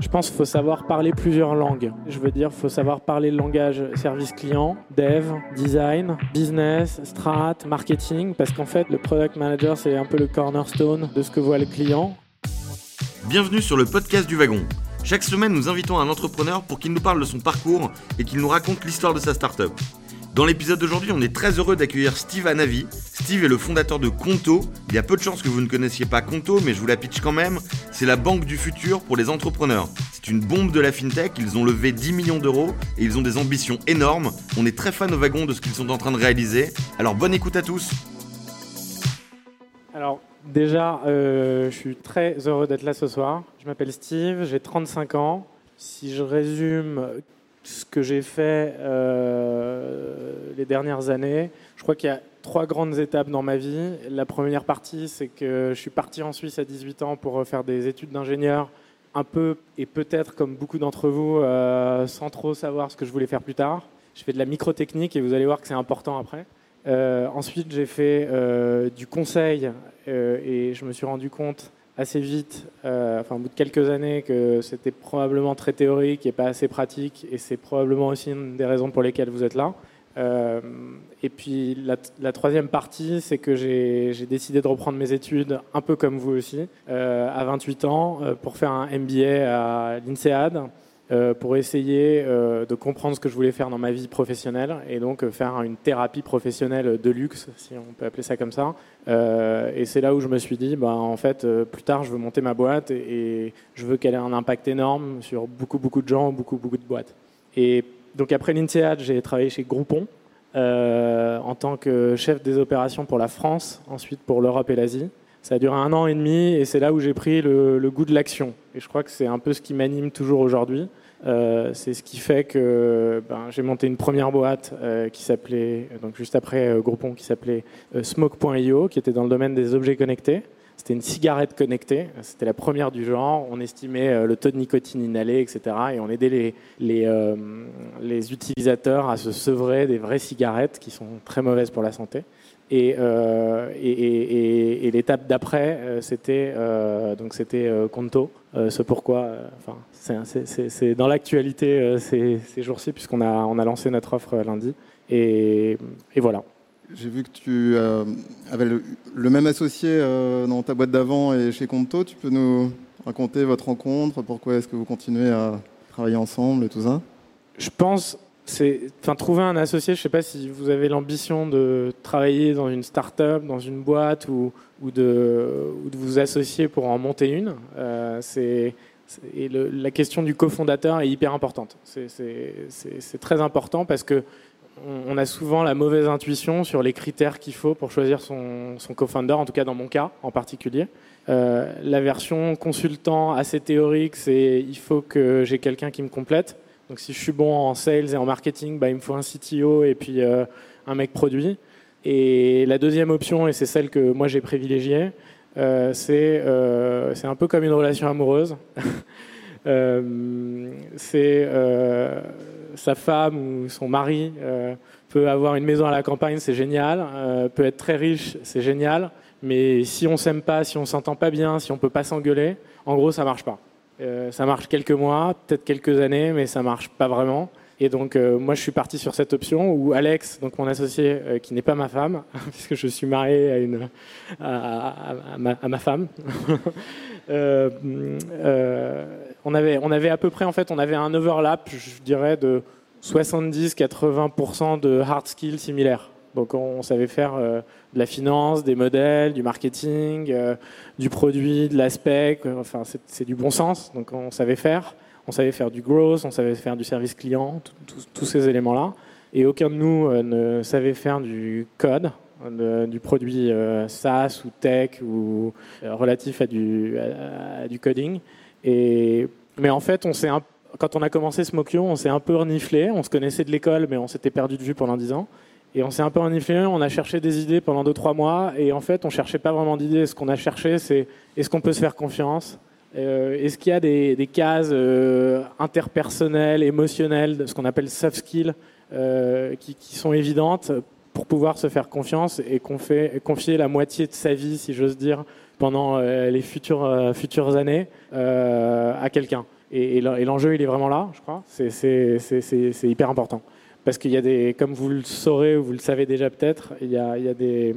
Je pense qu'il faut savoir parler plusieurs langues. Je veux dire, il faut savoir parler le langage service client, dev, design, business, strat, marketing, parce qu'en fait, le product manager, c'est un peu le cornerstone de ce que voit le client. Bienvenue sur le podcast du wagon. Chaque semaine, nous invitons un entrepreneur pour qu'il nous parle de son parcours et qu'il nous raconte l'histoire de sa startup. Dans l'épisode d'aujourd'hui, on est très heureux d'accueillir Steve Anavi. Steve est le fondateur de Conto. Il y a peu de chances que vous ne connaissiez pas Conto, mais je vous la pitch quand même. C'est la banque du futur pour les entrepreneurs. C'est une bombe de la fintech. Ils ont levé 10 millions d'euros et ils ont des ambitions énormes. On est très fan au wagon de ce qu'ils sont en train de réaliser. Alors bonne écoute à tous. Alors déjà, euh, je suis très heureux d'être là ce soir. Je m'appelle Steve, j'ai 35 ans. Si je résume ce que j'ai fait euh, les dernières années. Je crois qu'il y a trois grandes étapes dans ma vie. La première partie, c'est que je suis parti en Suisse à 18 ans pour faire des études d'ingénieur, un peu et peut-être comme beaucoup d'entre vous, euh, sans trop savoir ce que je voulais faire plus tard. Je fais de la microtechnique et vous allez voir que c'est important après. Euh, ensuite, j'ai fait du conseil et je me suis rendu compte assez vite, euh, enfin au bout de quelques années, que c'était probablement très théorique et pas assez pratique, et c'est probablement aussi une des raisons pour lesquelles vous êtes là. Euh, et puis la, troisième partie, c'est que j'ai décidé de reprendre mes études, un peu comme vous aussi, euh, à 28 ans, pour faire un MBA à l'INSEAD. Euh, pour essayer euh, de comprendre ce que je voulais faire dans ma vie professionnelle et donc euh, faire une thérapie professionnelle de luxe, si on peut appeler ça comme ça. et c'est là où je me suis dit, bah, en fait, plus tard, je veux monter ma boîte et, je veux qu'elle ait un impact énorme sur beaucoup, beaucoup de gens, beaucoup, beaucoup de boîtes. Et donc après l'INSEAD, j'ai travaillé chez Groupon en tant que chef des opérations pour la France, ensuite pour l'Europe et l'Asie. Ça a duré un an et demi et c'est là où j'ai pris le, goût de l'action. Et je crois que c'est un peu ce qui m'anime toujours aujourd'hui. Euh, c'est ce qui fait que ben, j'ai monté une première boîte euh, qui s'appelait, donc juste après euh, Groupon, qui s'appelait Smoke.io, qui était dans le domaine des objets connectés. C'était une cigarette connectée. C'était la première du genre. On estimait le taux de nicotine inhalé, etc. Et on aidait les, utilisateurs à se sevrer des vraies cigarettes qui sont très mauvaises pour la santé. Euh, et, et, l'étape d'après, euh, c'était euh, donc c'était Conto. ce pourquoi, enfin, c'est dans l'actualité ces, ces jours-ci puisqu'on a on a lancé notre offre lundi. Et, voilà. J'ai vu que tu avais le, même associé dans ta boîte d'avant et chez Conto. Tu peux nous raconter votre rencontre Pourquoi est-ce que vous continuez à travailler ensemble et tout ça? Je pense c'est, enfin, trouver un associé. Je ne sais pas si vous avez l'ambition de travailler dans une start-up, dans une boîte, ou, de, vous associer pour en monter une. Euh, c'est, et la question du cofondateur est hyper importante. C'est, très important parce que on, a souvent la mauvaise intuition sur les critères qu'il faut pour choisir son, son co-founder, en tout cas dans mon cas en particulier. Euh, la version consultant assez théorique, c'est il faut que j'ai quelqu'un qui me complète. Donc si je suis bon en sales et en marketing, bah, il me faut un CTO et puis euh, un mec produit. Et la deuxième option, et c'est celle que moi j'ai privilégiée, euh, euh, c'est un peu comme une relation amoureuse. c'est sa femme ou son mari peut avoir une maison à la campagne, c'est génial, peut être très riche, c'est génial, mais si on s'aime pas, si on s'entend pas bien, si on peut pas s'engueuler, en gros ça marche pas. Euh, ça marche quelques mois, peut-être quelques années, mais ça marche pas vraiment. Et donc, euh, moi, je suis parti sur cette option où Alex, donc mon associé, euh, qui n'est pas ma femme, puisque je suis marié à, ma, femme, on, avait, on avait à peu près, en fait, on avait un overlap, je dirais, de 70-80% de hard skills similaires. Donc on savait faire euh, de la finance, des modèles, du marketing, euh, du produit, de l'aspect. Enfin, c'est du bon sens. Donc on savait faire. On savait faire du growth, on savait faire du service client, tous ces éléments-là. Et aucun de nous euh, ne savait faire du code, du produit SaaS ou tech ou relatif à du, coding. Et, mais en fait, on quand on a commencé Smokio, on s'est un peu reniflé. On se connaissait de l'école, mais on s'était perdu de vue pendant 10 ans. Et on s'est un peu reniflé, on a cherché des idées pendant 2-3 mois, et en fait, on cherchait pas vraiment d'idées. Ce qu'on a cherché, c'est est-ce qu'on peut se faire confiance? Euh, Est-ce qu'il y a des, cases euh, interpersonnelles, émotionnelles, ce qu'on appelle soft skills, euh, qui, sont évidentes pour pouvoir se faire confiance et confier la moitié de sa vie, si j'ose dire, pendant les futures, futures années à quelqu'un? Et, l'enjeu, il est vraiment là, je crois. C'est hyper important. Parce qu'il y a des, comme vous le saurez ou vous le savez déjà peut-être, il y a, il des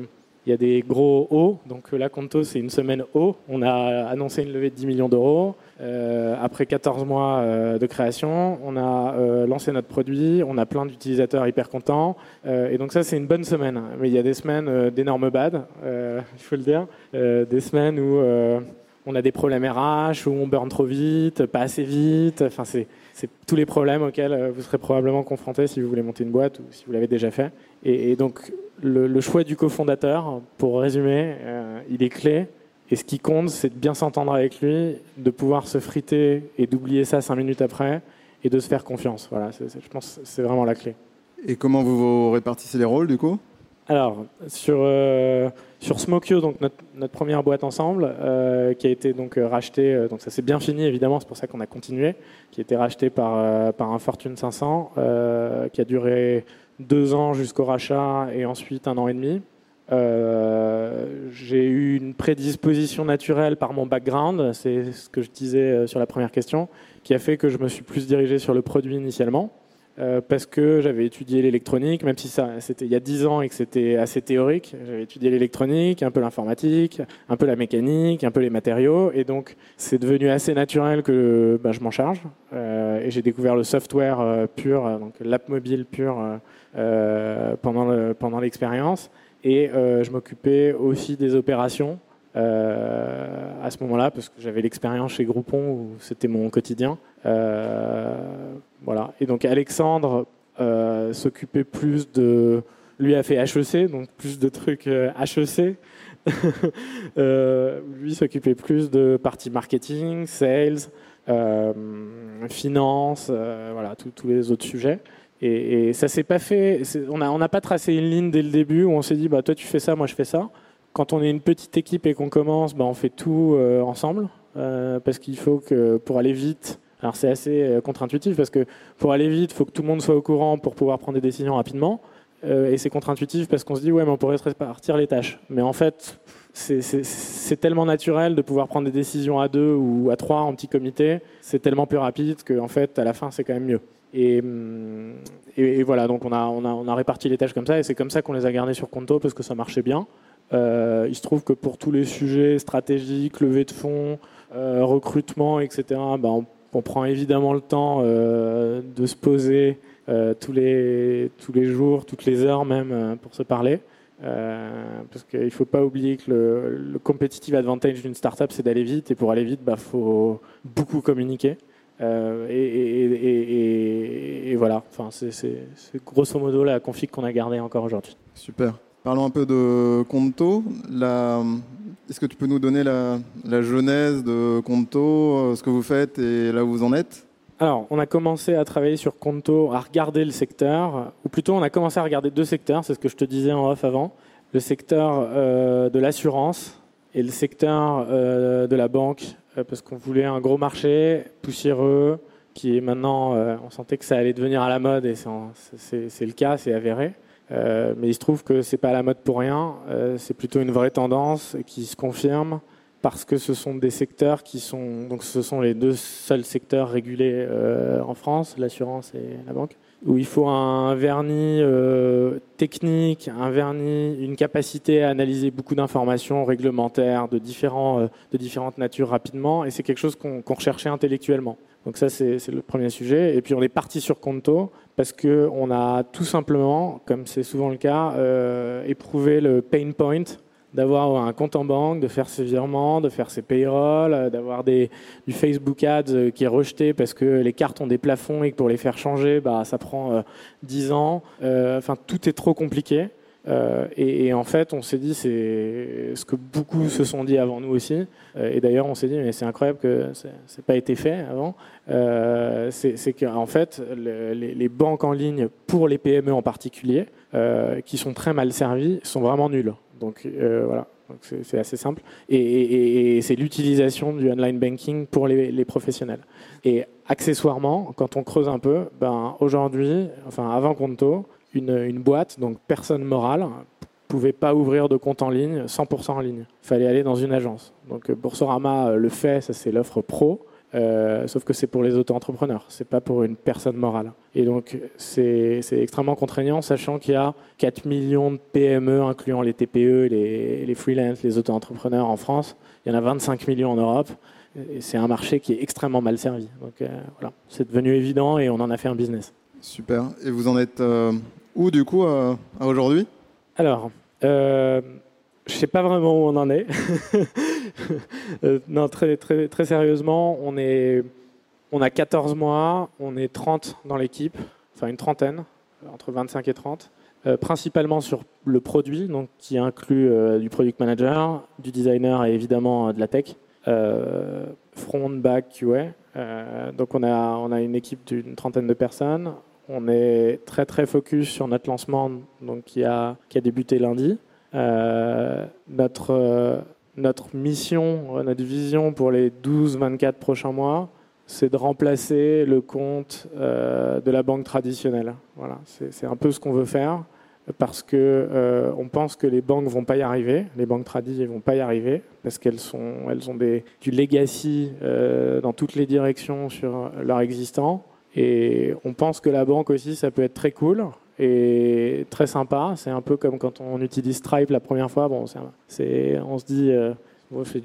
il y a des gros hauts. Donc là, Conto, c'est une semaine haut. On a annoncé une levée de 10 millions d'euros. Euh, après 14 mois euh, de création, on a euh, lancé notre produit. On a plein d'utilisateurs hyper contents. et donc ça, c'est une bonne semaine. Mais il y a des semaines d'énormes bad, il faut le dire. des semaines où on a des problèmes RH, où on burn trop vite, pas assez vite. Enfin, c'est c'est tous les problèmes auxquels vous serez probablement confrontés si vous voulez monter une boîte ou si vous l'avez déjà fait. Et, donc, le, choix du cofondateur, pour résumer, euh, il est clé. Et ce qui compte, c'est de bien s'entendre avec lui, de pouvoir se friter et d'oublier ça cinq minutes après, et de se faire confiance. Voilà, je pense que c'est vraiment la clé. Et comment vous, vous répartissez les rôles, du coup? Alors, sur, euh, sur Smokio, donc notre, première boîte ensemble, euh, qui a été donc euh, rachetée, euh, donc ça s'est bien fini évidemment, c'est pour ça qu'on a continué, qui a été racheté par, par un Fortune 500, qui a duré deux ans jusqu'au rachat et ensuite un an et demi. J'ai eu une prédisposition naturelle par mon background, c'est ce que je disais sur la première question, qui a fait que je me suis plus dirigé sur le produit initialement. Euh, parce que j'avais étudié l'électronique, même si ça c'était il y a 10 ans et que c'était assez théorique. J'avais étudié l'électronique, un peu l'informatique, un peu la mécanique, un peu les matériaux, et donc c'est devenu assez naturel que bah, je m'en charge. Euh, et j'ai découvert le software euh, pur, donc l'app mobile pur pendant pendant l'expérience. Et je m'occupais aussi des opérations. à ce moment-là, parce que j'avais l'expérience chez Groupon où c'était mon quotidien. Euh, voilà. Et donc Alexandre euh, s'occupait plus de. Lui a fait HEC, donc plus de trucs HEC. Euh, lui s'occupait plus de partie marketing, sales, finance, voilà, tous les autres sujets. Et, ça s'est pas fait. On n'a on pas tracé une ligne dès le début où on s'est dit bah toi tu fais ça, moi je fais ça. Quand on est une petite équipe et qu'on commence, bah, on fait tout ensemble parce qu'il faut que pour aller vite, alors c'est assez euh, contre-intuitif parce que pour aller vite, il faut que tout le monde soit au courant pour pouvoir prendre des décisions rapidement. Euh, et c'est contre-intuitif parce qu'on se dit ouais mais on pourrait se répartir les tâches. Mais en fait c'est tellement naturel de pouvoir prendre des décisions à deux ou à trois en petit comité. C'est tellement plus rapide qu'en fait à la fin c'est quand même mieux. Et, et, voilà donc on a, réparti les tâches comme ça et c'est comme ça qu'on les a gardées sur Conto parce que ça marchait bien. Euh, il se trouve que pour tous les sujets stratégiques, levée de fonds, recrutement, etc., ben on on prend évidemment le temps euh, de se poser euh, tous, les, tous les jours, toutes les heures même euh, pour se parler. parce qu'il ne faut pas oublier que le, competitive advantage d'une startup, c'est d'aller vite. Et pour aller vite, il bah, faut beaucoup communiquer. et, voilà, enfin, c'est grosso modo la config qu'on a gardée encore aujourd'hui. Super. Parlons un peu de Conto. Est-ce que tu peux nous donner la, genèse de Conto, euh, ce que vous faites et là où vous en êtes? Alors, on a commencé à travailler sur Conto, à regarder le secteur, ou plutôt on a commencé à regarder deux secteurs, c'est ce que je te disais en off avant, le secteur euh, de l'assurance et le secteur euh, de la banque, parce qu'on voulait un gros marché poussiéreux, qui est maintenant, on sentait que ça allait devenir à la mode, et c'est le cas, c'est avéré. Euh, mais il se trouve que c'est pas à la mode pour rien. Euh, c'est plutôt une vraie tendance qui se confirme parce que ce sont des secteurs qui sont donc ce sont les deux seuls secteurs régulés euh, en France, l'assurance et la banque, où il faut un vernis technique, un vernis, une capacité à analyser beaucoup d'informations réglementaires de différents de différentes natures rapidement, et c'est quelque chose qu'on recherchait intellectuellement. Donc ça, c'est le premier sujet. Et puis on est parti sur Conto parce qu'on a tout simplement, comme c'est souvent le cas, euh, éprouvé le pain point d'avoir un compte en banque, de faire ses virements, de faire ses payrolls, euh, d'avoir du Facebook Ads euh, qui est rejeté parce que les cartes ont des plafonds et que pour les faire changer, bah, ça prend 10 ans. enfin, tout est trop compliqué. Euh, et, en fait, on s'est dit, c'est ce que beaucoup se sont dit avant nous aussi. Euh, et d'ailleurs, on s'est dit, mais c'est incroyable que ça n'ait pas été fait avant. Euh, c'est qu'en fait, les, banques en ligne, pour les PME en particulier, qui sont très mal servies, sont vraiment nulles. Donc voilà, c'est assez simple. Et, c'est l'utilisation du online banking pour les, les, professionnels. Et accessoirement, quand on creuse un peu, ben, aujourd'hui, enfin avant Conto, une, boîte, donc personne morale, pouvait pas ouvrir de compte en ligne 100% en ligne. Il fallait aller dans une agence. Donc euh, Boursorama euh, le fait, ça c'est l'offre pro. Euh, sauf que c'est pour les auto-entrepreneurs, c'est pas pour une personne morale. Et donc c'est extrêmement contraignant, sachant qu'il y a 4 millions de PME, incluant les TPE, les, les freelance, les auto-entrepreneurs en France. Il y en a 25 millions en Europe. Et c'est un marché qui est extrêmement mal servi. Donc euh, voilà, c'est devenu évident et on en a fait un business. Super. Et vous en êtes euh, où du coup à, aujourd'hui? Alors, je ne sais pas vraiment où on en est. non, très, très, très sérieusement, on, est, on a 14 mois, on est 30 dans l'équipe, enfin une trentaine, entre 25 et 30. principalement sur le produit, donc qui inclut du product manager, du designer et évidemment de la tech. Euh, front, back, QA. Euh, donc on a, on a une équipe d'une trentaine de personnes. On est très très focus sur notre lancement donc, qui, a, qui a débuté lundi. Euh, notre, notre mission, notre vision pour les 12-24 prochains mois, c'est de remplacer le compte de la banque traditionnelle. Voilà, c'est un peu ce qu'on veut faire parce que euh, on pense que les banques vont pas y arriver, les banques traditionnelles vont pas y arriver parce qu'elles sont, elles ont des, du legacy euh, dans toutes les directions sur leur existant. Et on pense que la banque aussi, ça peut être très cool et très sympa. C'est un peu comme quand on utilise Stripe la première fois. Bon, c'est, on se dit, euh, c'est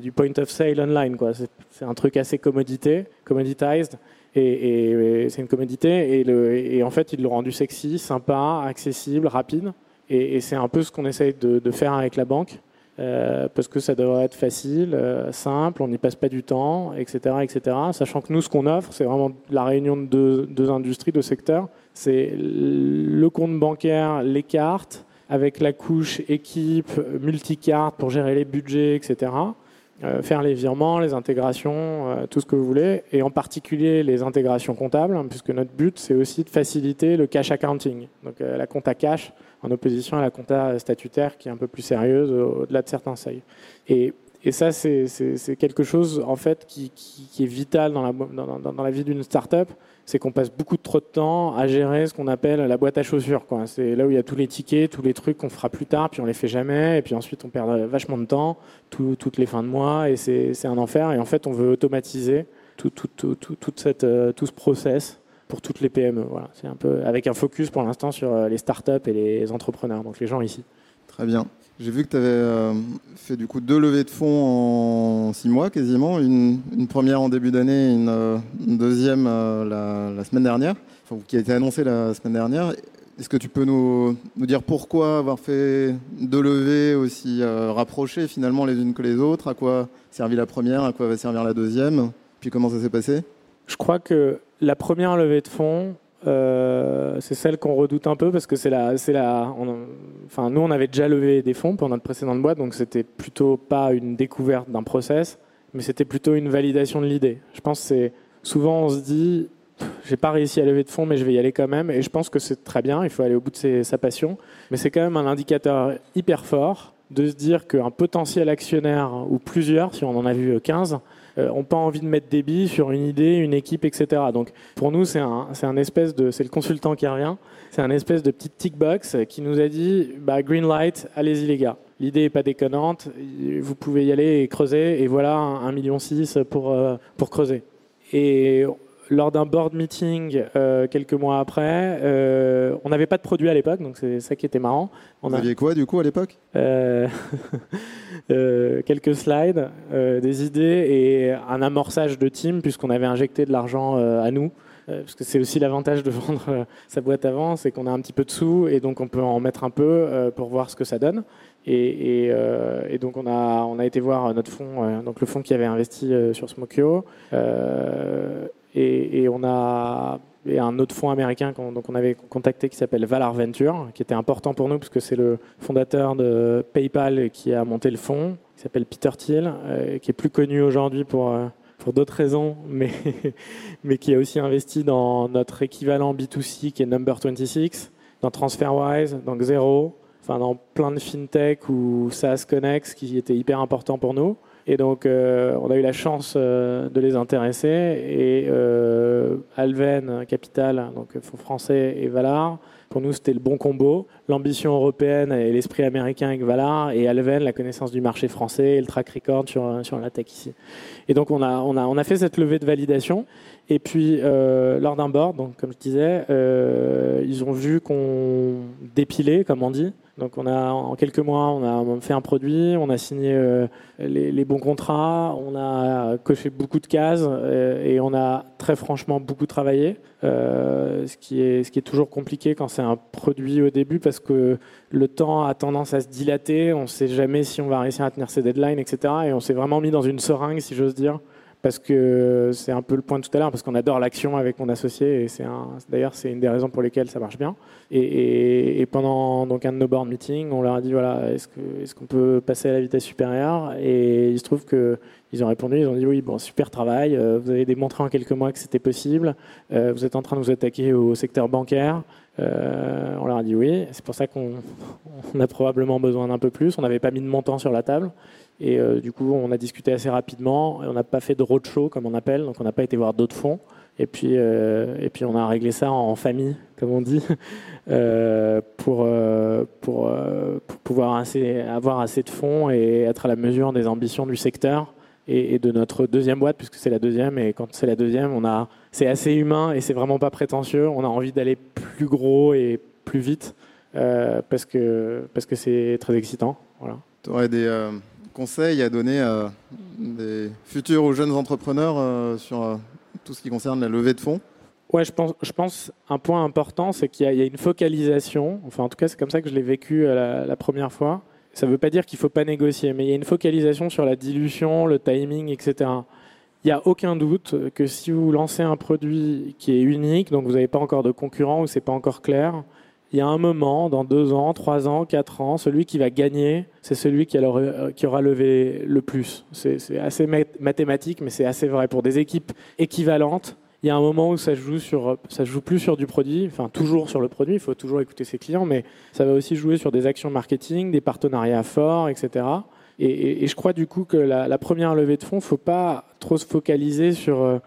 du, point of sale online, quoi. C'est, un truc assez commodité, commoditized. Et, c'est une commodité. Et, et, en fait, ils l'ont rendu sexy, sympa, accessible, rapide. Et, c'est un peu ce qu'on essaye de, faire avec la banque. Euh, parce que ça devrait être facile, euh, simple, on n'y passe pas du temps, etc., etc. Sachant que nous, ce qu'on offre, c'est vraiment la réunion de deux, deux industries, deux secteurs. C'est le compte bancaire, les cartes, avec la couche équipe, multicarte pour gérer les budgets, etc. Euh, faire les virements, les intégrations, euh, tout ce que vous voulez, et en particulier les intégrations comptables, hein, puisque notre but, c'est aussi de faciliter le cash accounting, donc euh, la compta cash, en opposition à la compta statutaire, qui est un peu plus sérieuse au-delà de certains seuils. Et ça, c'est quelque chose en fait qui, est vital dans la, vie d'une start-up, c'est qu'on passe beaucoup trop de temps à gérer ce qu'on appelle la boîte à chaussures. C'est là où il y a tous les tickets, tous les trucs qu'on fera plus tard, puis on les fait jamais, et puis ensuite on perd vachement de temps, toutes les fins de mois, et c'est un enfer. Et en fait, on veut automatiser tout, tout, tout, euh, ce process pour toutes les PME. Voilà. C'est un peu avec un focus pour l'instant sur euh, les startups et les entrepreneurs, donc les gens ici. Très bien. J'ai vu que tu avais euh, fait du coup deux levées de fonds en six mois quasiment, une, première en début d'année, une, une, euh, deuxième euh, la, semaine dernière, qui a été annoncée la semaine dernière. Est-ce que tu peux nous, nous, dire pourquoi avoir fait deux levées aussi rapprochées finalement les unes que les autres? À quoi servit la première? À quoi va servir la deuxième? Puis comment ça s'est passé? Je crois que la première levée de fonds, euh, c'est celle qu'on redoute un peu parce que c'est la, c'est la. enfin, nous, on avait déjà levé des fonds pour notre précédente boîte, donc c'était plutôt pas une découverte d'un process, mais c'était plutôt une validation de l'idée. Je pense que c'est souvent on se dit, j'ai pas réussi à lever de fonds, mais je vais y aller quand même, et je pense que c'est très bien. Il faut aller au bout de sa passion, mais c'est quand même un indicateur hyper fort de se dire qu'un potentiel actionnaire ou plusieurs, si on en a vu 15, euh, ont pas envie de mettre des billes sur une idée, une équipe, etc. Donc pour nous, c'est un, un espèce de, c'est le consultant qui revient, c'est un espèce de petite tick box qui nous a dit, bah, green light, allez-y les gars. L'idée est pas déconnante, vous pouvez y aller et creuser, et voilà un, million six pour, euh, pour creuser. Et lors d'un board meeting euh, quelques mois après, euh, on n'avait pas de produit à l'époque, donc c'est ça qui était marrant. On Vous aviez quoi du coup à l'époque? Euh, Quelques slides, des idées et un amorçage de team puisqu'on avait injecté de l'argent à nous. Parce que c'est aussi l'avantage de vendre sa boîte avant, c'est qu'on a un petit peu de sous et donc on peut en mettre un peu pour voir ce que ça donne. Et, et, donc on a, on a été voir notre fonds, donc le fonds qui avait investi sur Smokio. Et, on a un autre fonds américain qu'on donc on avait contacté qui s'appelle Valar Venture, qui était important pour nous parce que c'est le fondateur de PayPal qui a monté le fonds, qui s'appelle Peter Thiel, euh, qui est plus connu aujourd'hui pour, euh, pour d'autres raisons, mais, mais qui a aussi investi dans notre équivalent B2C qui est Number 26, dans TransferWise, dans Xero, enfin dans plein de fintech ou SaaS Connect qui était hyper important pour nous. Et donc, on a eu la chance de les intéresser. Et Alven, Capital, donc fonds français, et Valar, pour nous, c'était le bon combo. L'ambition européenne et l'esprit américain avec Valar, et Alven, la connaissance du marché français et le track record sur, sur la tech ici. Et donc, on a, on, a, on a fait cette levée de validation. Et puis, euh, lors d'un board, donc, comme je disais, euh, ils ont vu qu'on dépilait, comme on dit. Donc, on a, en quelques mois, on a fait un produit, on a signé euh, les, bons contrats, on a coché beaucoup de cases et on a très franchement beaucoup travaillé. ce, qui est, ce qui est toujours compliqué quand c'est un produit au début parce que le temps a tendance à se dilater. On ne sait jamais si on va réussir à tenir ses deadlines, etc. Et on s'est vraiment mis dans une seringue, si j'ose dire parce que c'est un peu le point de tout à l'heure, parce qu'on adore l'action avec mon associé, et c'est d'ailleurs c'est une des raisons pour lesquelles ça marche bien. Et, pendant donc un de nos board meetings, on leur a dit voilà, est-ce qu'on peut passer à la vitesse supérieure? Et il se trouve que ils ont répondu, ils ont dit oui, bon, super travail, euh, vous avez démontré en quelques mois que c'était possible, euh, vous êtes en train de vous attaquer au secteur bancaire. Euh, on leur a dit oui, c'est pour ça qu'on a probablement besoin d'un peu plus. On n'avait pas mis de montant sur la table. Et euh, du coup, on a discuté assez rapidement. On n'a pas fait de roadshow, comme on appelle, donc on n'a pas été voir d'autres fonds. Et puis, euh, et puis, on a réglé ça en famille, comme on dit, euh, pour, pour, pour, pouvoir assez, avoir assez de fonds et être à la mesure des ambitions du secteur et, de notre deuxième boîte, puisque c'est la deuxième. Et quand c'est la deuxième, on a, c'est assez humain et c'est vraiment pas prétentieux. On a envie d'aller plus gros et plus vite parce que parce que c'est très excitant. Voilà. Tu aurais des conseils à donner à des futurs ou jeunes entrepreneurs euh, sur euh, tout ce qui concerne la levée de fonds? Ouais, je pense, je pense un point important, c'est qu'il y, a une focalisation. Enfin, en tout cas, c'est comme ça que je l'ai vécu euh, la, première fois. Ça ne veut pas dire qu'il ne faut pas négocier, mais il y a une focalisation sur la dilution, le timing, etc. Il n'y a aucun doute que si vous lancez un produit qui est unique, donc vous n'avez pas encore de concurrent ou c'est pas encore clair, il y a un moment, dans deux ans, trois ans, quatre ans, celui qui va gagner, c'est celui qui, euh, aura levé le plus. C'est assez mathématique, mais c'est assez vrai. Pour des équipes équivalentes, il y a un moment où ça joue joue plus sur du produit, enfin toujours sur le produit. Il faut toujours écouter ses clients, mais ça va aussi jouer sur des actions marketing, des partenariats forts, etc. Et, je crois du coup que la, la première levée de fonds, faut pas trop se focaliser sur euh,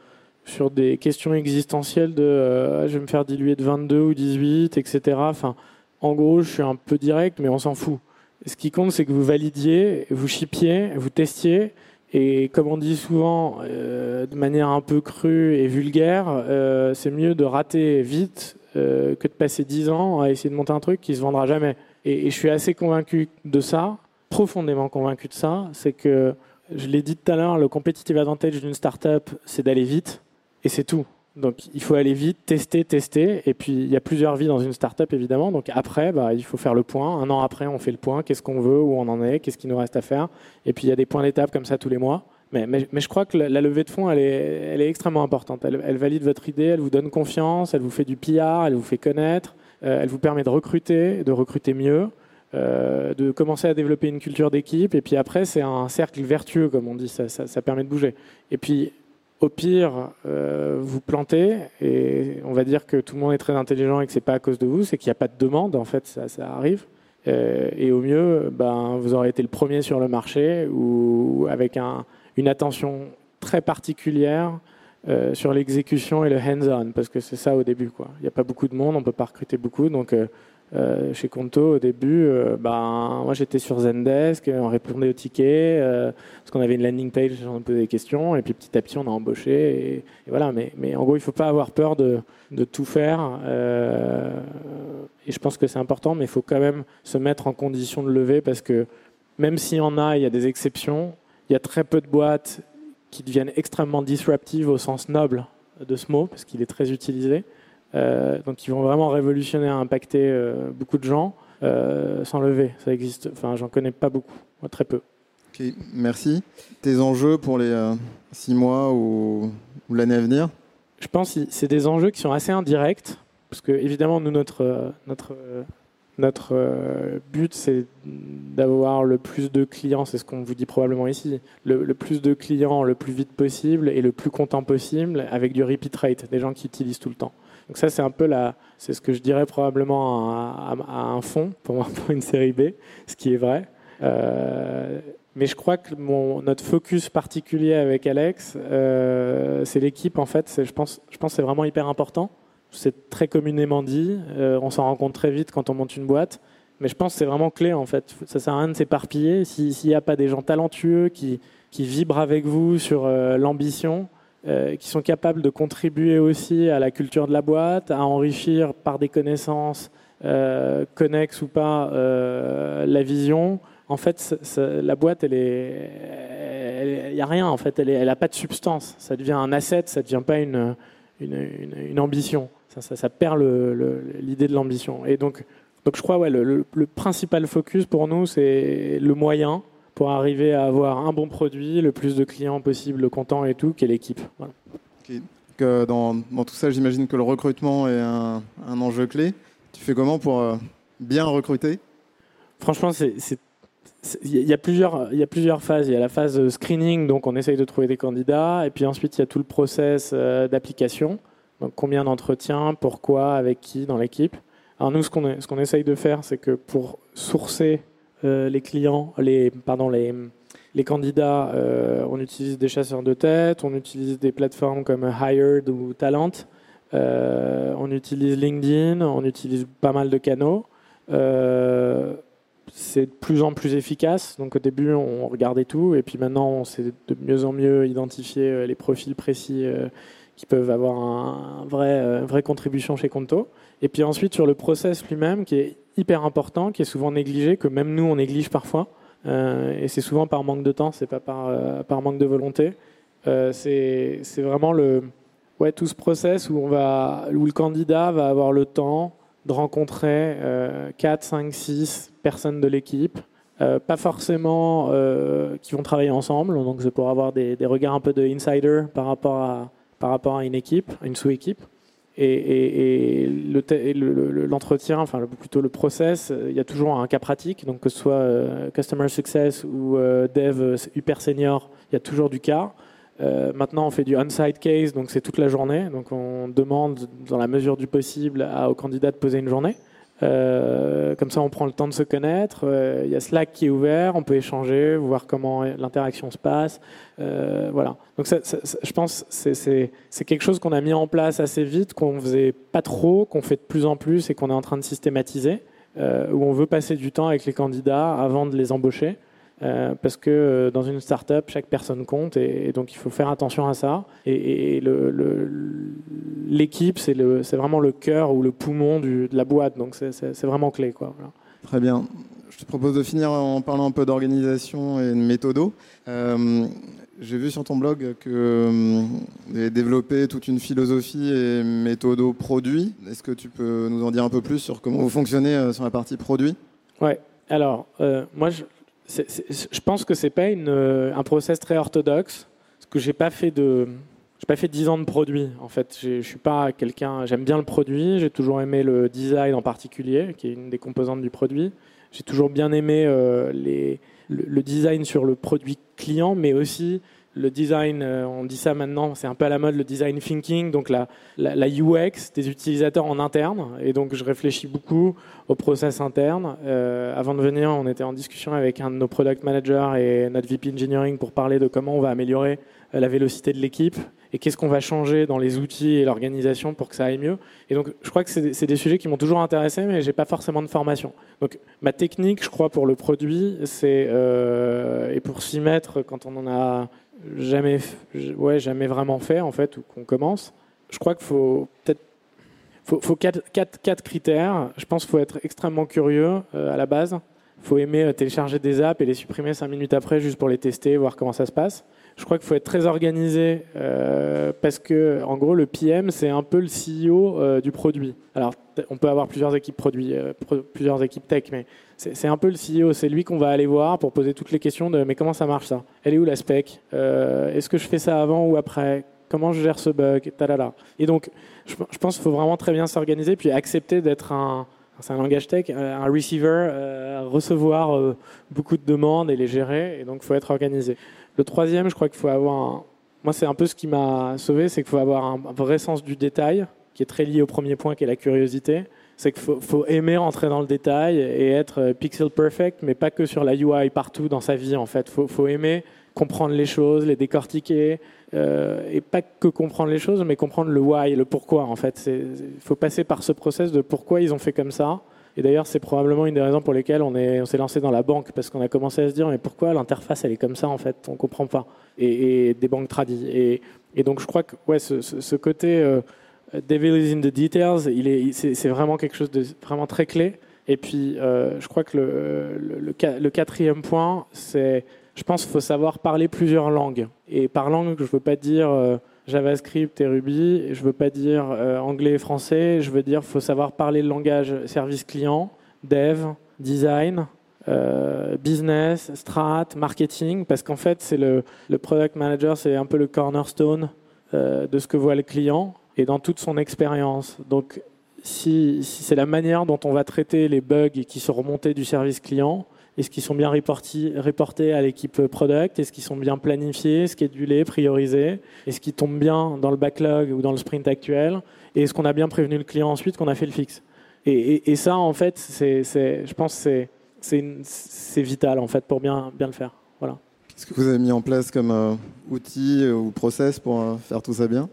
sur des questions existentielles de euh, je vais me faire diluer de 22 ou 18, etc. Enfin, en gros, je suis un peu direct, mais on s'en fout. Ce qui compte, c'est que vous validiez, vous chipiez, vous testiez. Et comme on dit souvent, euh, de manière un peu crue et vulgaire, euh, c'est mieux de rater vite que de passer 10 ans à essayer de monter un truc qui se vendra jamais. Et, et je suis assez convaincu de ça, profondément convaincu de ça. C'est que, je l'ai dit tout à l'heure, le competitive advantage d'une startup, c'est d'aller vite et c'est tout. Donc il faut aller vite, tester, tester. Et puis il y a plusieurs vies dans une startup évidemment. Donc après, bah, il faut faire le point. Un an après, on fait le point. Qu'est-ce qu'on veut, où on en est, qu'est-ce qu'il nous reste à faire? Et puis il y a des points d'étape comme ça tous les mois. Mais, mais, je crois que la, levée de fonds, elle est, elle est extrêmement importante. Elle, elle, valide votre idée, elle vous donne confiance, elle vous fait du PR, elle vous fait connaître, euh, elle vous permet de recruter, de recruter mieux. Euh, de commencer à développer une culture d'équipe et puis après c'est un cercle vertueux comme on dit ça, ça, ça permet de bouger et puis au pire, euh, vous plantez et on va dire que tout le monde est très intelligent et que c'est pas à cause de vous, c'est qu'il n'y a pas de demande. En fait, ça, arrive. Euh, et au mieux, ben, vous aurez été le premier sur le marché ou avec un, une attention très particulière euh, sur l'exécution et le hands-on, parce que c'est ça au début. Il n'y a pas beaucoup de monde, on peut pas recruter beaucoup, donc euh, chez Conto, au début, euh, ben, moi j'étais sur Zendesk, on répondait aux tickets, euh, parce qu'on avait une landing page, on posait des questions, et puis petit à petit on a embauché. Et, voilà, mais, mais, en gros, il ne faut pas avoir peur de, de tout faire. et je pense que c'est important, mais il faut quand même se mettre en condition de lever, parce que même s'il y en a, il y a des exceptions, il y a très peu de boîtes qui deviennent extrêmement disruptives au sens noble de ce mot, parce qu'il est très utilisé. Euh, donc ils vont vraiment révolutionner, impacter euh, beaucoup de gens euh, sans lever. Ça existe. Enfin, j'en connais pas beaucoup, très peu. Ok, merci. Tes enjeux pour les six mois ou, l'année à venir? Je pense que c'est des enjeux qui sont assez indirects, parce que évidemment, nous, notre, notre, notre but, c'est d'avoir le plus de clients, c'est ce qu'on vous dit probablement ici, le, le, plus de clients le plus vite possible et le plus content possible avec du repeat rate, des gens qui utilisent tout le temps. Donc ça, c'est un peu la, c'est ce que je dirais probablement à, un fonds pour, pour, une série B, ce qui est vrai. Euh, Mais je crois que mon, notre focus particulier avec Alex, euh, c'est l'équipe en fait. Je pense, je pense que c'est vraiment hyper important. C'est très communément dit. Euh, on s'en rend compte très vite quand on monte une boîte. Mais je pense que c'est vraiment clé en fait. Ça sert à rien de s'éparpiller. S'il n'y a pas des gens talentueux qui, qui vibrent avec vous sur l'ambition, qui sont capables de contribuer aussi à la culture de la boîte, à enrichir par des connaissances euh, connexes ou pas la vision. En fait, la boîte, il n'y a rien en fait. Elle n'a pas de substance. Ça devient un asset. Ça devient pas une, ambition. Ça, perd l'idée de l'ambition. Et donc, je crois ouais, le, principal focus pour nous, c'est le moyen pour arriver à avoir un bon produit, le plus de clients possible contents et tout, qu'est l'équipe. Dans, dans, tout ça, j'imagine que le recrutement est un, enjeu clé. Tu fais comment pour euh, bien recruter? Franchement, il y, a plusieurs, il y a plusieurs phases. Il y a la phase screening, donc on essaye de trouver des candidats. Et puis ensuite, il y a tout le process euh, d'application. Donc combien d'entretiens, pourquoi, avec qui dans l'équipe. Alors nous, ce qu'on ce qu'on essaye de faire, c'est que pour sourcer euh, les clients, les, pardon, les, les candidats, euh, on utilise des chasseurs de tête, on utilise des plateformes comme Hired ou Talent, euh, on utilise LinkedIn, on utilise pas mal de canaux. c'est de plus en plus efficace. Donc au début, on regardait tout, et puis maintenant, on sait de mieux en mieux identifier les profils précis qui peuvent avoir un, vrai, une vraie contribution chez Conto. Et puis ensuite, sur le process lui-même, qui est hyper important, qui est souvent négligé, que même nous, on néglige parfois. Euh, et c'est souvent par manque de temps, c'est pas par, euh, par manque de volonté. Euh, c'est vraiment le, ouais, tout ce process où, on va, où le candidat va avoir le temps de rencontrer 4, 5, 6 personnes de l'équipe. pas forcément qui vont travailler ensemble, donc c'est pour avoir des, des, regards un peu de insider par rapport à, par rapport à une équipe, une sous-équipe. Et, et, l'entretien, enfin plutôt le process, il y a toujours un cas pratique, donc que ce soit euh, Customer Success ou euh, Dev hyper senior, il y a toujours du cas. Euh, maintenant, on fait du on-site case, donc c'est toute la journée. Donc on demande, dans la mesure du possible, à, au candidat de poser une journée. Euh, comme ça, on prend le temps de se connaître. Euh, il y a Slack qui est ouvert, on peut échanger, voir comment l'interaction se passe. Euh, voilà. Donc, je pense que c'est quelque chose qu'on a mis en place assez vite, qu'on faisait pas trop, qu'on fait de plus en plus et qu'on est en train de systématiser, où on veut passer du temps avec les candidats avant de les embaucher. Euh, parce que euh, dans une startup, chaque personne compte et, donc il faut faire attention à ça. Et, l'équipe, c'est vraiment le cœur ou le poumon de la boîte, donc c'est vraiment clé. Quoi, Très bien. Je te propose de finir en parlant un peu d'organisation et de méthodo. Euh, j'ai vu sur ton blog que vous avez développé toute une philosophie et méthodo produit. Est-ce que tu peux nous en dire un peu plus sur comment vous fonctionnez sur la partie produit? Ouais. Alors, moi, je, je pense que c'est pas euh, un process très orthodoxe, parce que j'ai pas fait de, pas fait 10 ans de produit. En fait, je suis pas quelqu'un. J'aime bien le produit. J'ai toujours aimé le design en particulier, qui est une des composantes du produit. J'ai toujours bien aimé euh, le, design sur le produit client, mais aussi le design, euh, on dit ça maintenant, c'est un peu à la mode le design thinking, donc la, UX des utilisateurs en interne. Et donc je réfléchis beaucoup au process interne. Euh, avant de venir, on était en discussion avec un de nos product managers et notre VP engineering pour parler de comment on va améliorer euh, la vélocité de l'équipe et qu'est-ce qu'on va changer dans les outils et l'organisation pour que ça aille mieux. Et donc, je crois que c'est des, sujets qui m'ont toujours intéressé, mais j'ai pas forcément de formation. Donc, ma technique, je crois, pour le produit, c'est et pour s'y mettre quand on en a jamais, ouais, jamais vraiment fait en fait, ou qu'on commence. Je crois qu'il faut peut-être faut, faut quatre, quatre, quatre, critères. Je pense qu'il faut être extrêmement curieux euh, à la base. Il faut aimer euh, télécharger des apps et les supprimer cinq minutes après juste pour les tester, voir comment ça se passe. Je crois qu'il faut être très organisé euh, parce que, en gros, le PM, c'est un peu le CEO du produit. Alors, on peut avoir plusieurs équipes produits, plusieurs équipes tech, mais c'est un peu le CEO, c'est lui qu'on va aller voir pour poser toutes les questions de mais comment ça marche ça? Elle est où la spec? Euh, Est-ce que je fais ça avant ou après? Comment je gère ce bug? Et donc, je, pense qu'il faut vraiment très bien s'organiser puis accepter d'être un, c'est un langage tech, euh, un receiver, euh, recevoir beaucoup de demandes et les gérer. Et donc, il faut être organisé. Le troisième, je crois qu'il faut avoir moi, c'est un peu ce qui m'a sauvé, c'est qu'il faut avoir un vrai sens du détail, qui est très lié au premier point, qui est la curiosité c'est qu'il faut, aimer rentrer dans le détail et être pixel perfect, mais pas que sur la UI partout dans sa vie en fait. Faut, faut aimer comprendre les choses, les décortiquer, euh, et pas que comprendre les choses, mais comprendre le why, le pourquoi en fait. Il faut passer par ce process de pourquoi ils ont fait comme ça. Et d'ailleurs, c'est probablement une des raisons pour lesquelles on s'est on lancé dans la banque, parce qu'on a commencé à se dire, mais pourquoi l'interface, elle est comme ça, en fait? On comprend pas. Et, des banques tradies. Et, donc, je crois que ouais, ce, côté euh, devil is in the details, il est, c'est, vraiment quelque chose de vraiment très clé. Et puis, euh, je crois que le quatrième point, c'est, je pense qu'il faut savoir parler plusieurs langues. Et par langue, je ne veux pas dire... Euh, JavaScript et Ruby. Je ne veux pas dire euh, anglais et français. Je veux dire qu'il faut savoir parler le langage service client, dev, design, euh, business, strat, marketing, parce qu'en fait, c'est le, product manager, c'est un peu le cornerstone de ce que voit le client et dans toute son expérience. Donc, si, si c'est la manière dont on va traiter les bugs qui sont remontés du service client, est-ce qu'ils sont bien reportés à l'équipe product? Est-ce qu'ils sont bien planifiés, schedulés, priorisés? Est-ce qu'ils tombent bien dans le backlog ou dans le sprint actuel? Et est-ce qu'on a bien prévenu le client ensuite qu'on a fait le fixe? Et, ça, en fait, c'est, je pense que c'est vital en fait, pour bien, bien le faire. Voilà. Qu'est-ce que vous avez mis en place comme euh, outil euh, ou process pour euh, faire tout ça bien?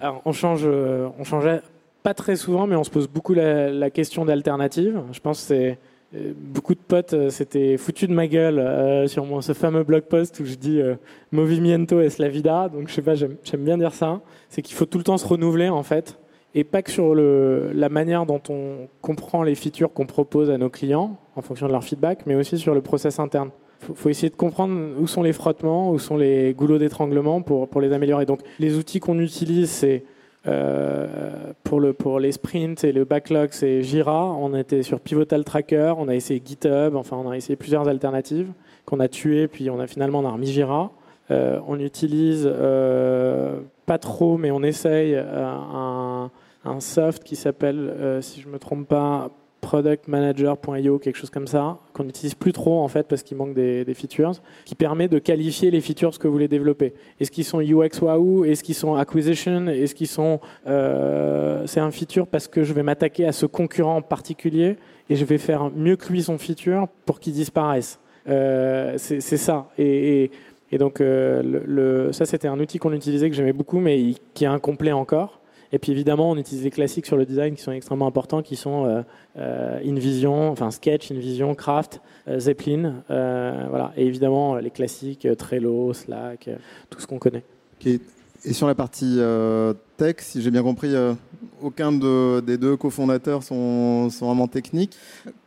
Alors, on change, on changeait pas très souvent, mais on se pose beaucoup la, la question d'alternative. Je pense que c'est euh, beaucoup de potes euh, s'étaient foutus de ma gueule euh, sur ce fameux blog post où je dis Movimiento es la vida. Donc je sais pas, j'aime bien dire ça. C'est qu'il faut tout le temps se renouveler en fait, et pas que sur la manière dont on comprend les features qu'on propose à nos clients en fonction de leur feedback, mais aussi sur le process interne. Il faut, essayer de comprendre où sont les frottements, où sont les goulots d'étranglement pour les améliorer. Donc les outils qu'on utilise, c'est euh, pour, le, pour les sprints et le backlog, c'est Jira. On était sur Pivotal Tracker, on a essayé GitHub, enfin on a essayé plusieurs alternatives qu'on a tuées, puis on a finalement on remis Jira. Euh, on utilise euh, pas trop, mais on essaye un, un, soft qui s'appelle, si je me trompe pas, productmanager.io, quelque chose comme ça, qu'on n'utilise plus trop en fait parce qu'il manque des, features, qui permet de qualifier les features que vous voulez développer. Est-ce qu'ils sont UX Wahoo? Est-ce qu'ils sont acquisition? Est-ce qu'ils sont euh, c'est un feature parce que je vais m'attaquer à ce concurrent en particulier et je vais faire mieux que lui son feature pour qu'il disparaisse. Euh, c'est ça. Et, donc euh, le, ça c'était un outil qu'on utilisait que j'aimais beaucoup mais qui est incomplet encore. Et puis évidemment, on utilise les classiques sur le design qui sont extrêmement importants, qui sont euh, euh InVision, enfin Sketch, InVision, Craft, euh, Zeppelin, voilà. Et évidemment les classiques Trello, Slack, tout ce qu'on connaît. Et sur la partie tech, si j'ai bien compris, aucun de, des deux cofondateurs sont, vraiment techniques.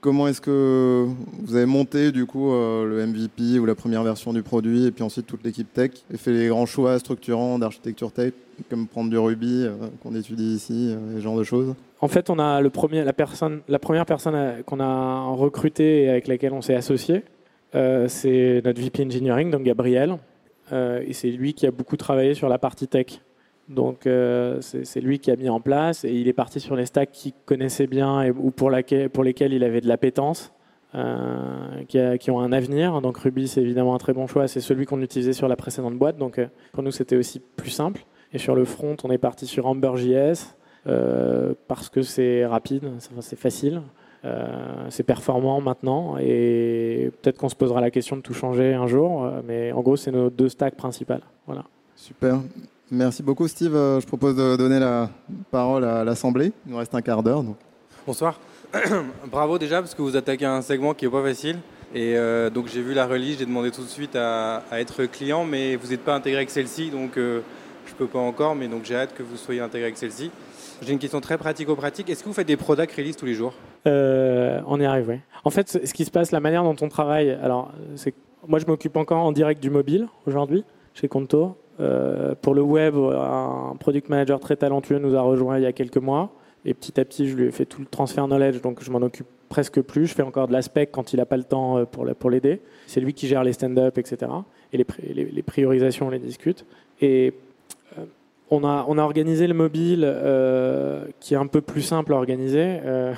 Comment est-ce que vous avez monté du coup le MVP ou la première version du produit et puis ensuite toute l'équipe tech et fait les grands choix structurants d'architecture tech comme prendre du Ruby euh, qu'on étudie ici, euh, ce genre de choses? En fait, on a le premier, la, personne, la première personne euh, qu'on a recrutée et avec laquelle on s'est associé, c'est notre VP Engineering, donc Gabriel. Et c'est lui qui a beaucoup travaillé sur la partie tech. Donc c'est lui qui a mis en place et il est parti sur les stacks qu'il connaissait bien ou pour, lesquels il avait de l'appétence. qui, qui, ont un avenir. Donc Ruby, c'est évidemment un très bon choix. C'est celui qu'on utilisait sur la précédente boîte. Donc pour nous, c'était aussi plus simple. Et sur le front, on est parti sur AmberJS euh, parce que c'est rapide, c'est facile, euh, c'est performant maintenant. Et peut-être qu'on se posera la question de tout changer un jour. Euh, mais en gros, c'est nos deux stacks principales. Voilà. Super. Merci beaucoup, Steve. Je propose de donner la parole à l'Assemblée. Il nous reste un quart d'heure. Bonsoir. Bravo déjà parce que vous attaquez un segment qui n'est pas facile. Et donc j'ai vu la release, j'ai demandé tout de suite à, être client, mais vous n'êtes pas intégré avec celle-ci, donc je peux pas encore, mais donc j'ai hâte que vous soyez intégré avec celle-ci. J'ai une question très pratico-pratique. Est-ce que vous faites des product release tous les jours? Euh, On y arrive, oui. En fait, ce qui se passe, la manière dont on travaille, alors, c'est moi, je m'occupe encore en direct du mobile aujourd'hui, chez Conto. Euh, pour le web, un product manager très talentueux nous a rejoint il y a quelques mois. Et petit à petit, je lui ai fait tout le transfert knowledge, donc je m'en occupe presque plus. Je fais encore de l'aspect quand il n'a pas le temps euh, pour l'aider. C'est lui qui gère les stand-up, etc. Et les, les, priorisations, on les discute. Et on a, organisé le mobile euh, qui est un peu plus simple à organiser, euh,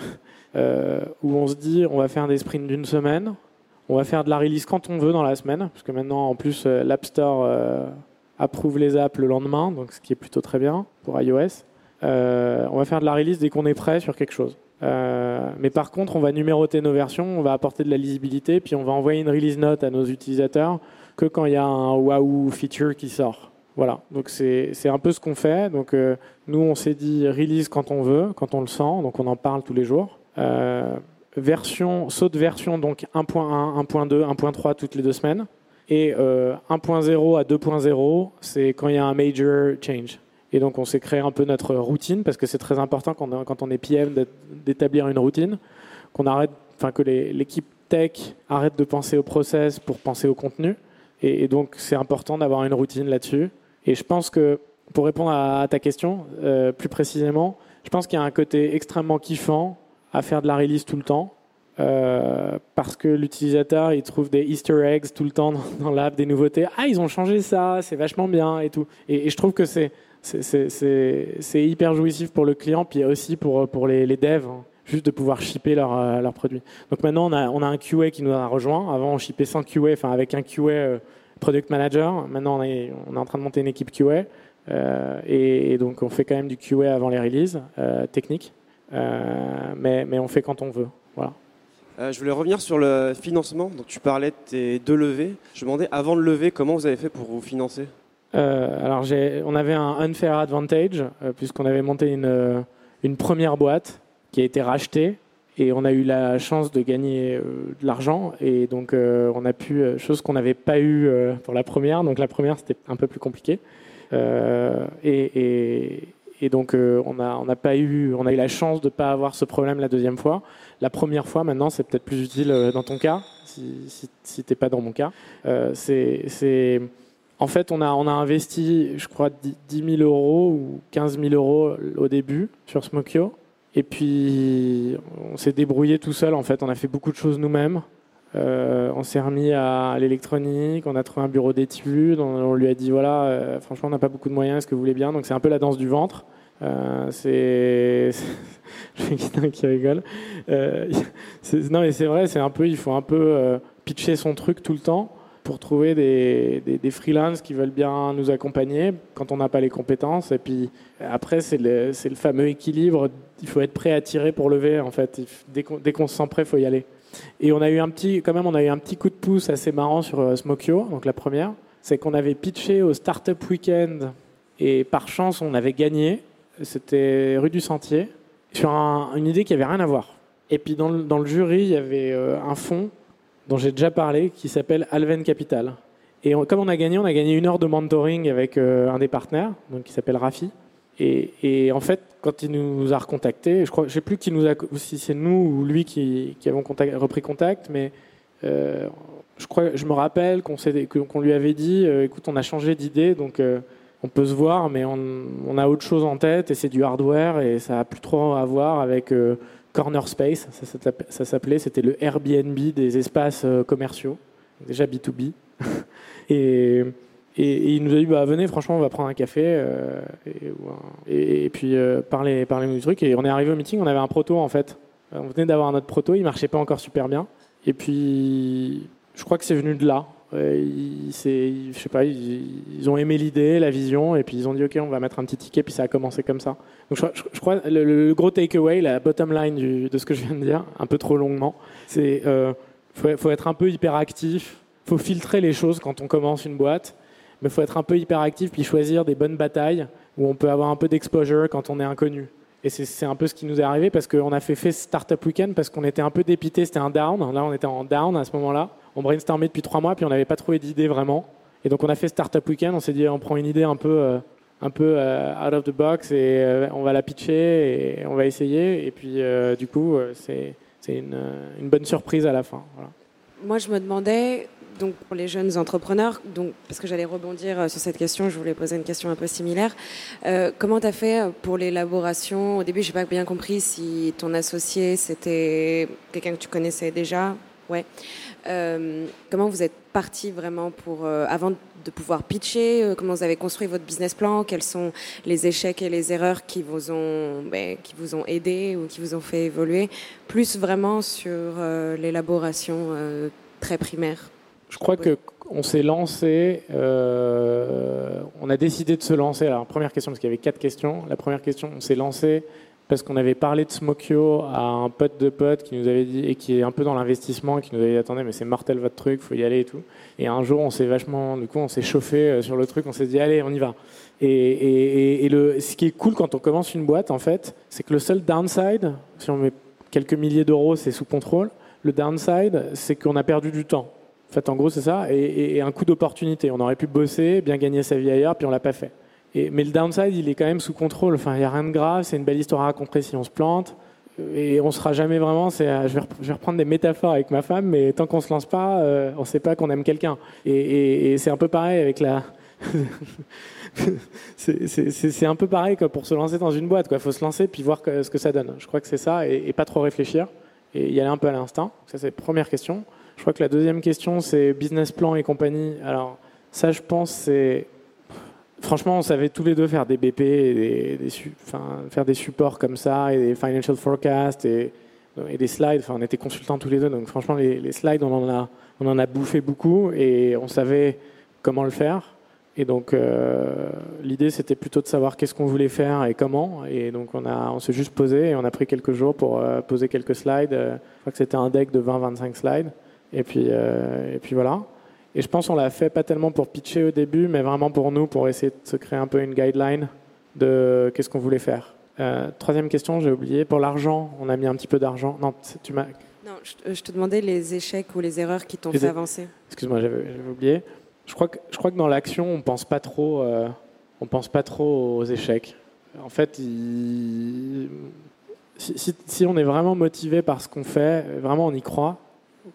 euh, où on se dit on va faire des sprints d'une semaine, on va faire de la release quand on veut dans la semaine, parce que maintenant en plus l'App Store approuve les apps le lendemain, donc ce qui est plutôt très bien pour iOS. on va faire de la release dès qu'on est prêt sur quelque chose. mais par contre, on va numéroter nos versions, on va apporter de la lisibilité, puis on va envoyer une release note à nos utilisateurs que quand il y a un wow feature qui sort. Voilà, donc c'est un peu ce qu'on fait. Donc nous, on s'est dit release quand on veut, quand on le sent, donc on en parle tous les jours. version, saut de version, donc 1.1, 1.2, 1.3 toutes les deux semaines. Et 1.0 euh, à 2.0, c'est quand il y a un major change. Et donc on s'est créé un peu notre routine parce que c'est très important quand on, quand on est PM d'établir une routine, qu'on arrête, enfin que l'équipe tech arrête de penser au process pour penser au contenu. Et, donc c'est important d'avoir une routine là-dessus. Et je pense que pour répondre à, ta question euh, plus précisément, je pense qu'il y a un côté extrêmement kiffant à faire de la release tout le temps. Euh, parce que l'utilisateur il trouve des Easter eggs tout le temps dans, l'app, des nouveautés. Ah, ils ont changé ça, c'est vachement bien et tout. Et, je trouve que c'est c'est hyper jouissif pour le client, puis aussi pour, pour les, devs, hein, juste de pouvoir shipper leurs euh, leur produits. Donc maintenant, on a, on a un QA qui nous a rejoint. Avant, on shippait sans QA, enfin avec un QA euh, Product Manager. Maintenant, on est, on est en train de monter une équipe QA. et, donc, on fait quand même du QA avant les releases techniques. mais, mais on fait quand on veut. Voilà. Euh, je voulais revenir sur le financement. Donc, tu parlais de tes deux levées. Je me demandais, avant de lever, comment vous avez fait pour vous financer? Euh, Alors, on avait un unfair advantage, euh, puisqu'on avait monté une, une, première boîte qui a été rachetée. Et on a eu la chance de gagner de l'argent. Et donc, on a pu, chose qu'on n'avait pas eu pour la première. Donc, la première, c'était un peu plus compliqué. et, donc, euh, on n'a on a pas eu, on a eu la chance de ne pas avoir ce problème la deuxième fois. La première fois, maintenant, c'est peut-être plus utile euh, dans ton cas, si, si, si tu n'es pas dans mon cas. Euh, c'est, en fait, on a, on a investi, je crois, 10 000 euros ou 15 000 euros au début sur Smokio. Et puis, on s'est débrouillé tout seul. En fait, on a fait beaucoup de choses nous-mêmes. Euh, on s'est remis à l'électronique, on a trouvé un bureau d'études, on, lui a dit voilà, euh, franchement, on n'a pas beaucoup de moyens, est-ce que vous voulez bien? Donc c'est un peu la danse du ventre. Euh, c'est. Je qui rigole. non, mais c'est vrai, c'est un peu, il faut un peu pitcher son truc tout le temps pour trouver des, des, freelances qui veulent bien nous accompagner quand on n'a pas les compétences. Et puis après, c'est le, fameux équilibre. Il faut être prêt à tirer pour lever. En fait, dès qu'on se sent prêt, il faut y aller. Et on a eu un petit, quand même, on a eu un petit coup de pouce assez marrant sur euh, Smokio. Donc la première, c'est qu'on avait pitché au Startup Weekend et par chance, on avait gagné. C'était rue du Sentier sur une idée qui avait rien à voir. Et puis dans le, dans le jury, il y avait euh, un fonds dont j'ai déjà parlé qui s'appelle Alven Capital. Et comme on a gagné, on a gagné une heure de mentoring avec euh, un des partenaires, donc qui s'appelle Rafi. Et, en fait, quand il nous a recontactés, je crois, je sais plus qui nous a, si c'est nous ou lui qui, avons repris contact, mais euh, je crois, je me rappelle qu'on qu'on lui avait dit, euh, écoute, on a changé d'idée, donc on peut se voir, mais on, a autre chose en tête et c'est du hardware et ça a plus trop à voir avec Corner Space, ça, s'appelait, c'était le Airbnb des espaces commerciaux, déjà B2B. et et, il nous a dit bah, venez, franchement, on va prendre un café euh, et, puis euh, parler, parler du truc. Et on est arrivé au meeting, on avait un proto en fait. On venait d'avoir notre proto, il marchait pas encore super bien. Et puis, je crois que c'est venu de là. Ils, ont aimé l'idée, la vision, et puis ils ont dit ok, on va mettre un petit ticket, puis ça a commencé comme ça. Donc je, crois le, le, gros takeaway, la bottom line de ce que je viens de dire, un peu trop longuement, c'est euh, faut, être un peu hyperactif, faut filtrer les choses quand on commence une boîte mais faut être un peu hyperactif puis choisir des bonnes batailles où on peut avoir un peu d'exposure quand on est inconnu. Et c'est un peu ce qui nous est arrivé parce qu'on a fait, fait Startup Weekend parce qu'on était un peu dépité, c'était un down. Là, on était en down à ce moment-là. On brainstormait depuis trois mois puis on n'avait pas trouvé d'idée vraiment. Et donc on a fait Startup Weekend, on s'est dit on prend une idée un peu, euh, un peu euh, out of the box et euh, on va la pitcher et on va essayer. Et puis du coup, c'est une, une, bonne surprise à la fin. Moi, je me demandais, donc pour les jeunes entrepreneurs, donc, parce que j'allais rebondir sur cette question, je voulais poser une question un peu similaire. Comment tu as fait pour l'élaboration? Au début, je n'ai pas bien compris si ton associé, c'était quelqu'un que tu connaissais déjà. Ouais. Euh, comment vous êtes parti vraiment pour, avant de pouvoir pitcher Comment vous avez construit votre business plan Quels sont les échecs et les erreurs qui vous ont, ben, qui vous ont aidé ou qui vous ont fait évoluer Plus vraiment sur l'élaboration très primaire? Je crois que on s'est lancé, euh, on a décidé de se lancer. Alors, première question, parce qu'il y avait quatre questions. La première question, on s'est lancé parce qu'on avait parlé de Smokio à un pote de pote qui nous avait dit, et qui est un peu dans l'investissement, qui nous avait dit attendez, mais c'est mortel votre truc, faut y aller et tout. Et un jour, on s'est vachement, du coup, on s'est chauffé euh, sur le truc, on s'est dit allez, on y va. Et, le, ce qui est cool quand on commence une boîte, en fait, c'est que le seul downside, si on met quelques milliers d'euros, c'est sous contrôle. Le downside, c'est qu'on a perdu du temps. En fait, en gros, c'est ça, et, un coup d'opportunité. On aurait pu bosser, bien gagner sa vie ailleurs, puis on l'a pas fait mais le downside, il est quand même sous contrôle. Enfin, il n'y a rien de grave, c'est une belle histoire à raconter si on se plante. Et on sera jamais vraiment. Euh, je, vais reprendre des métaphores avec ma femme, mais tant qu'on se lance pas, euh, on ne sait pas qu'on aime quelqu'un. Et, c'est un peu pareil avec la. c'est un peu pareil pour se lancer dans une boîte. Il faut se lancer puis voir ce que ça donne. Je crois que c'est ça, et, pas trop réfléchir et y aller un peu à l'instinct. Ça, c'est la première question. Je crois que la deuxième question, c'est business plan et compagnie. Alors, ça, je pense, c'est franchement, on savait tous les deux faire des BP, et des, faire des supports comme ça, et des financial forecasts, et, des slides. Enfin, on était consultants tous les deux, donc franchement, les, slides, on en, a, on en a bouffé beaucoup, et on savait comment le faire. Et donc, euh, l'idée, c'était plutôt de savoir qu'est-ce qu'on voulait faire et comment. Et donc, on, a, on s'est juste posé et on a pris quelques jours pour euh, poser quelques slides. Euh, je crois que c'était un deck de 20-25 slides. Et puis, et puis voilà. Et je pense qu'on l'a fait pas tellement pour pitcher au début, mais vraiment pour nous, pour essayer de se créer un peu une guideline de qu'est-ce qu'on voulait faire. Euh, troisième question, j'ai oublié. Pour l'argent, on a mis un petit peu d'argent. Non, tu m'as. Non, je, te demandais les échecs ou les erreurs qui t'ont fait avancer. Excuse-moi, j'avais oublié. Je crois que je crois que dans l'action, on pense pas trop. Euh, on pense pas trop aux échecs. En fait, si, si, on est vraiment motivé par ce qu'on fait, vraiment on y croit,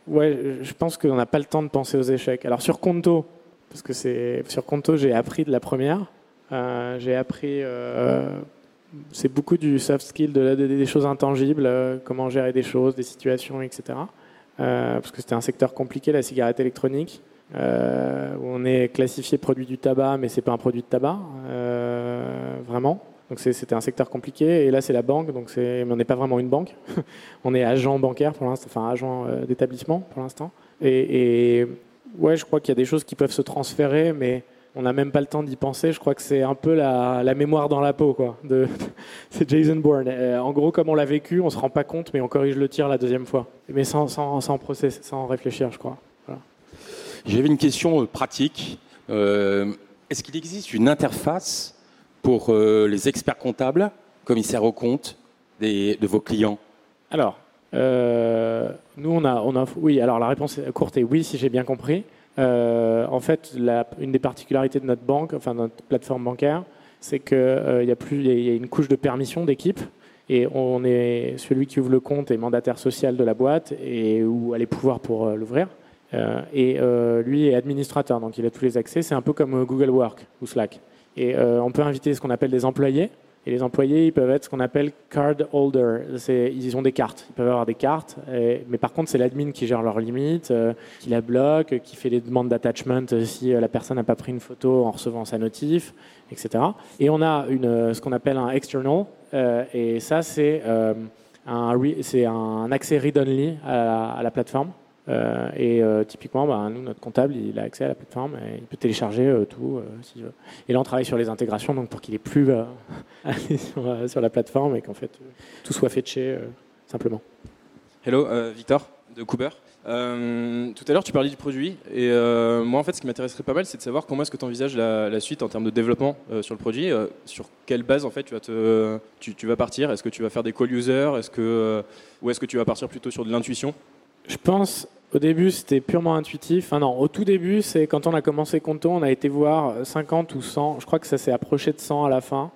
Ouais, je pense qu'on n'a pas le temps de penser aux échecs. Alors sur Conto, parce que c'est sur Conto, j'ai appris de la première. Euh, j'ai appris, euh, c'est beaucoup du soft skill, de, des choses intangibles, euh, comment gérer des choses, des situations, etc. parce que c'était un secteur compliqué, la cigarette électronique, où on est classifié produit du tabac, mais c'est pas un produit de tabac, vraiment. Donc c'était un secteur compliqué. Et là, c'est la banque. Donc mais on n'est pas vraiment une banque. on est agent bancaire pour l'instant, enfin agent euh, d'établissement pour l'instant. Et, ouais, je crois qu'il y a des choses qui peuvent se transférer, mais on n'a même pas le temps d'y penser. Je crois que c'est un peu la, mémoire dans la peau, quoi. De, c'est Jason Bourne. Euh, en gros, comme on l'a vécu, on se rend pas compte, mais on corrige le tir la deuxième fois. Mais sans, sans, sans process, sans réfléchir, je crois. J'avais une question euh, pratique. est-ce qu'il existe une interface pour euh, les experts comptables, commissaires aux comptes des, de vos clients Alors, euh, nous, on a, on a, oui, alors la réponse courte est oui, si j'ai bien compris. Euh, en fait, une des particularités de notre banque, enfin notre plateforme bancaire, c'est qu'il y, a plus, il y a une couche de permission d'équipe. Et on est celui qui ouvre le compte est mandataire social de la boîte et où a les pouvoirs pour l'ouvrir. et lui est administrateur, donc il a tous les accès. C'est un peu comme Google Work ou Slack. Et euh, on peut inviter ce qu'on appelle des employés. Et les employés, ils peuvent être ce qu'on appelle card holder. Ils ont des cartes. Ils peuvent avoir des cartes. mais par contre, c'est l'admin qui gère leurs limites, euh, qui la bloque, qui fait les demandes d'attachment si euh, la personne n'a pas pris une photo en recevant sa notif, etc. Et on a une, ce qu'on appelle un external. et ça, c'est un accès read-only à, la plateforme. Euh, et euh, typiquement, bah, nous, notre comptable, il a accès à la plateforme, et il peut télécharger euh, tout s'il veut. Et là, on travaille sur les intégrations, donc pour qu'il ait plus à aller sur, la plateforme et qu'en fait tout soit chez simplement. Hello, Victor de Cooper. tout à l'heure, tu parlais du produit, et moi, en fait, ce qui m'intéresserait pas mal, c'est de savoir comment est-ce que tu envisages la, suite en termes de développement sur le produit. sur quelle base, en fait, tu vas, te, tu, tu vas partir Est-ce que tu vas faire des call users? Est-ce que, Ou est-ce que tu vas partir plutôt sur de l'intuition? Je pense au début, c'était purement intuitif. Enfin, non, au tout début, c'est quand on a commencé Conto, on a été voir 50 ou 100, je crois que ça s'est approché de 100 à la fin,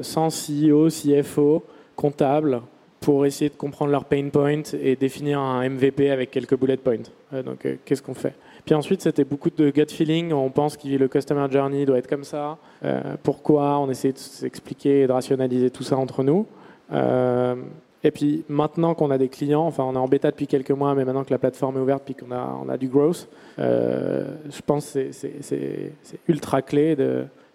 100 CEO, CFO, comptables, pour essayer de comprendre leurs pain points et définir un MVP avec quelques bullet points. donc, euh, qu'est-ce qu'on fait? Puis ensuite, c'était beaucoup de gut feeling. On pense que le customer journey doit être comme ça. Euh, pourquoi? On essaie de s'expliquer et de rationaliser tout ça entre nous. Euh, et puis maintenant qu'on a des clients, enfin on est en bêta depuis quelques mois, mais maintenant que la plateforme est ouverte, puis qu'on a, on a du growth, euh, je pense que c'est ultra clé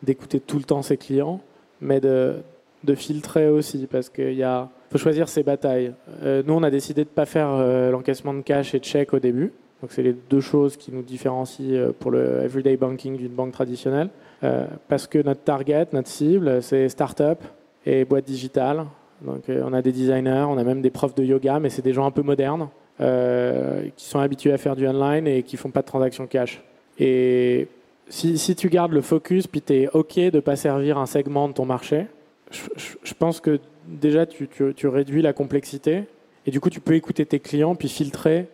d'écouter tout le temps ses clients, mais de, de filtrer aussi, parce qu'il faut choisir ses batailles. Euh, nous, on a décidé de ne pas faire euh, l'encaissement de cash et de chèque au début. Donc c'est les deux choses qui nous différencient pour le everyday banking d'une banque traditionnelle. parce que notre target, notre cible, c'est start-up et boîte digitale Donc on a des designers, on a même des profs de yoga, mais c'est des gens un peu modernes qui sont habitués à faire du online et qui font pas de transactions cash. Et si, tu gardes le focus, puis tu es OK de pas servir un segment de ton marché, je, pense que déjà tu, réduis la complexité et du coup tu peux écouter tes clients puis filtrer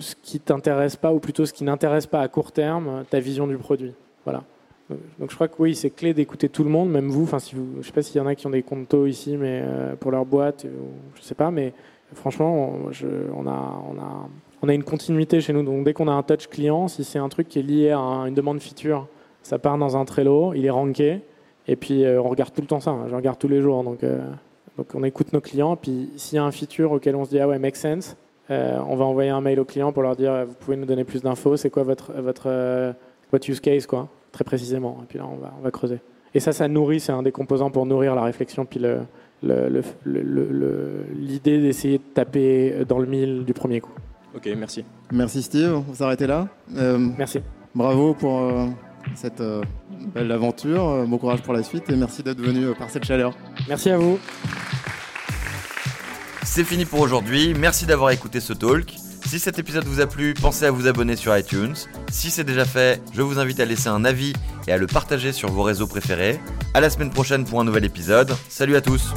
ce qui t'intéresse pas ou plutôt ce qui n'intéresse pas à court terme ta vision du produit. Voilà. Donc je crois que oui, c'est clé d'écouter tout le monde, même vous. Enfin, si vous, je sais pas s'il y en a qui ont des comptes ici, mais euh, pour leur boîte, je sais pas, mais franchement, on, a, on a on a une continuité chez nous. Donc dès qu'on a un touch client, si c'est un truc qui est lié à une demande feature, ça part dans un Trello, il est ranké, et puis euh, on regarde tout le temps ça. Hein. je regarde tous les jours. Donc, euh, on écoute nos clients, puis s'il y a un feature auquel on se dit ah ouais make sense, euh, on va envoyer un mail au client pour leur dire vous pouvez nous donner plus d'infos, c'est quoi votre votre votre use case quoi, très précisément. Et puis là on va on va creuser. Et ça ça nourrit, c'est un des composants pour nourrir la réflexion puis le l'idée d'essayer de taper dans le mille du premier coup. Ok, merci. Merci Steve, on s'arrêter là. Euh, merci. Bravo pour euh, cette euh, belle aventure, bon courage pour la suite et merci d'être venu par cette chaleur. Merci à vous. C'est fini pour aujourd'hui, merci d'avoir écouté ce talk. Si cet épisode vous a plu, pensez à vous abonner sur iTunes. Si c'est déjà fait, je vous invite à laisser un avis et à le partager sur vos réseaux préférés. À la semaine prochaine pour un nouvel épisode. Salut à tous.